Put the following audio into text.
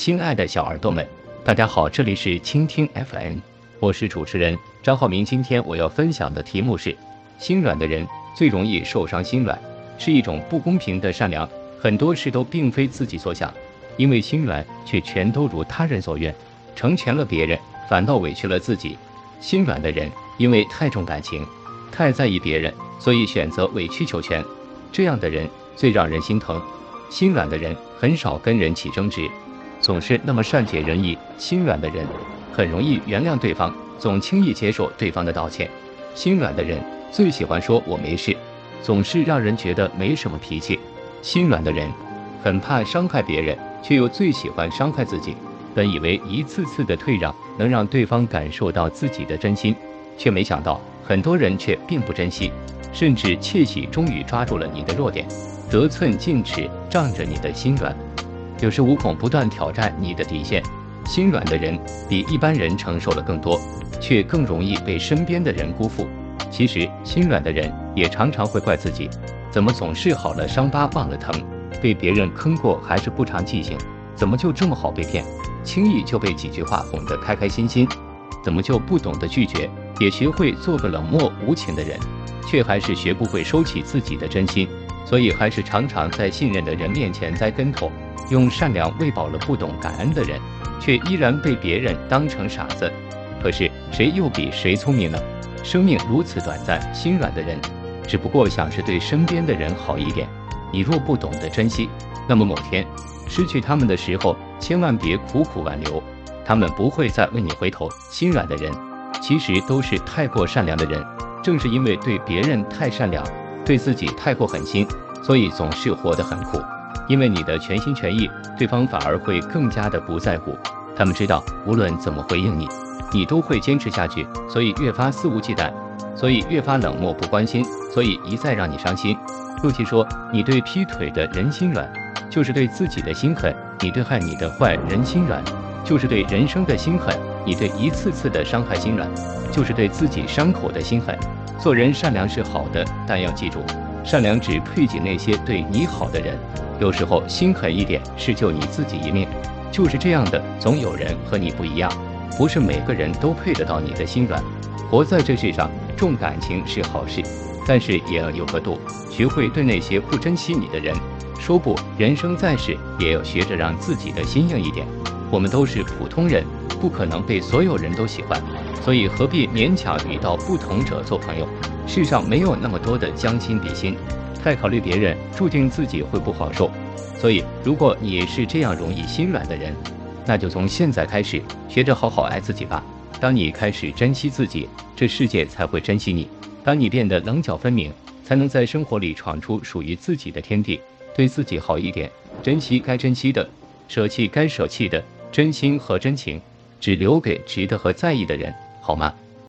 亲爱的小耳朵们，大家好，这里是倾听 FM，我是主持人张浩明。今天我要分享的题目是：心软的人最容易受伤。心软是一种不公平的善良，很多事都并非自己所想，因为心软却全都如他人所愿，成全了别人，反倒委屈了自己。心软的人因为太重感情，太在意别人，所以选择委曲求全，这样的人最让人心疼。心软的人很少跟人起争执，总是那么善解人意。心软的人很容易原谅对方，总轻易接受对方的道歉。心软的人最喜欢说我没事，总是让人觉得没什么脾气。心软的人很怕伤害别人，却又最喜欢伤害自己。本以为一次次的退让能让对方感受到自己的真心，却没想到很多人却并不珍惜，甚至窃喜终于抓住了你的弱点。得寸进尺，仗着你的心软，有恃无恐，不断挑战你的底线。心软的人比一般人承受了更多，却更容易被身边的人辜负。其实，心软的人也常常会怪自己，怎么总是好了伤疤忘了疼，被别人坑过还是不长记性，怎么就这么好被骗，轻易就被几句话哄得开开心心，怎么就不懂得拒绝，也学会做个冷漠无情的人，却还是学不会收起自己的真心。所以还是常常在信任的人面前栽跟头，用善良喂饱了不懂感恩的人，却依然被别人当成傻子。可是谁又比谁聪明呢？生命如此短暂，心软的人只不过想是对身边的人好一点。你若不懂得珍惜，那么某天失去他们的时候，千万别苦苦挽留，他们不会再为你回头。心软的人其实都是太过善良的人，正是因为对别人太善良。对自己太过狠心，所以总是活得很苦。因为你的全心全意，对方反而会更加的不在乎。他们知道无论怎么回应你，你都会坚持下去，所以越发肆无忌惮，所以越发冷漠不关心，所以一再让你伤心。陆琪说：“你对劈腿的人心软，就是对自己的心狠；你对害你的坏人心软，就是对人生的心狠；你对一次次的伤害心软，就是对自己伤口的心狠。”做人善良是好的，但要记住，善良只配给那些对你好的人。有时候心狠一点是救你自己一命。就是这样的，总有人和你不一样，不是每个人都配得到你的心软。活在这世上，重感情是好事，但是也要有个度，学会对那些不珍惜你的人说不。人生在世，也要学着让自己的心硬一点。我们都是普通人，不可能被所有人都喜欢。所以何必勉强与道不同者做朋友？世上没有那么多的将心比心，太考虑别人，注定自己会不好受。所以，如果你是这样容易心软的人，那就从现在开始学着好好爱自己吧。当你开始珍惜自己，这世界才会珍惜你。当你变得棱角分明，才能在生活里闯出属于自己的天地。对自己好一点，珍惜该珍惜的，舍弃该舍弃的，真心和真情，只留给值得和在意的人。好吗？